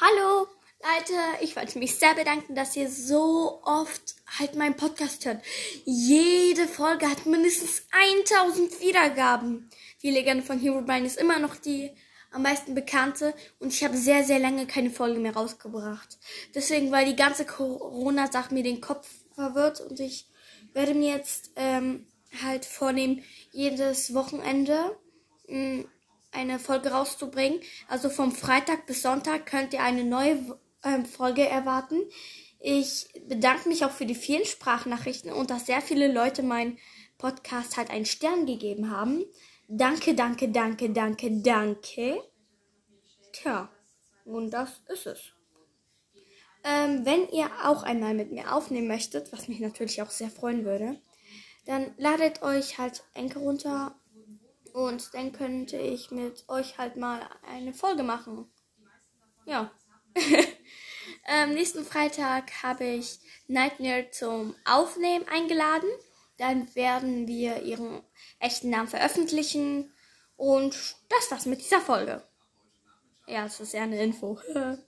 Hallo, Leute, ich wollte mich sehr bedanken, dass ihr so oft halt meinen Podcast hört. Jede Folge hat mindestens 1000 Wiedergaben. Die Legende von Herobrine ist immer noch die am meisten bekannte und ich habe sehr, sehr lange keine Folge mehr rausgebracht. Deswegen, weil die ganze Corona-Sache mir den Kopf verwirrt und ich werde mir jetzt ähm, halt vornehmen, jedes Wochenende mh, mm, eine Folge rauszubringen. Also vom Freitag bis Sonntag könnt ihr eine neue ähm, Folge erwarten. Ich bedanke mich auch für die vielen Sprachnachrichten und dass sehr viele Leute meinen Podcast halt einen Stern gegeben haben. Danke, danke, danke, danke, danke. Tja, und das ist es. Ähm, wenn ihr auch einmal mit mir aufnehmen möchtet, was mich natürlich auch sehr freuen würde, dann ladet euch halt Enke runter und dann könnte ich mit euch halt mal eine Folge machen. Ja. ähm, nächsten Freitag habe ich Nightmare zum Aufnehmen eingeladen. Dann werden wir ihren echten Namen veröffentlichen. Und das war's mit dieser Folge. Ja, das ist ja eine Info.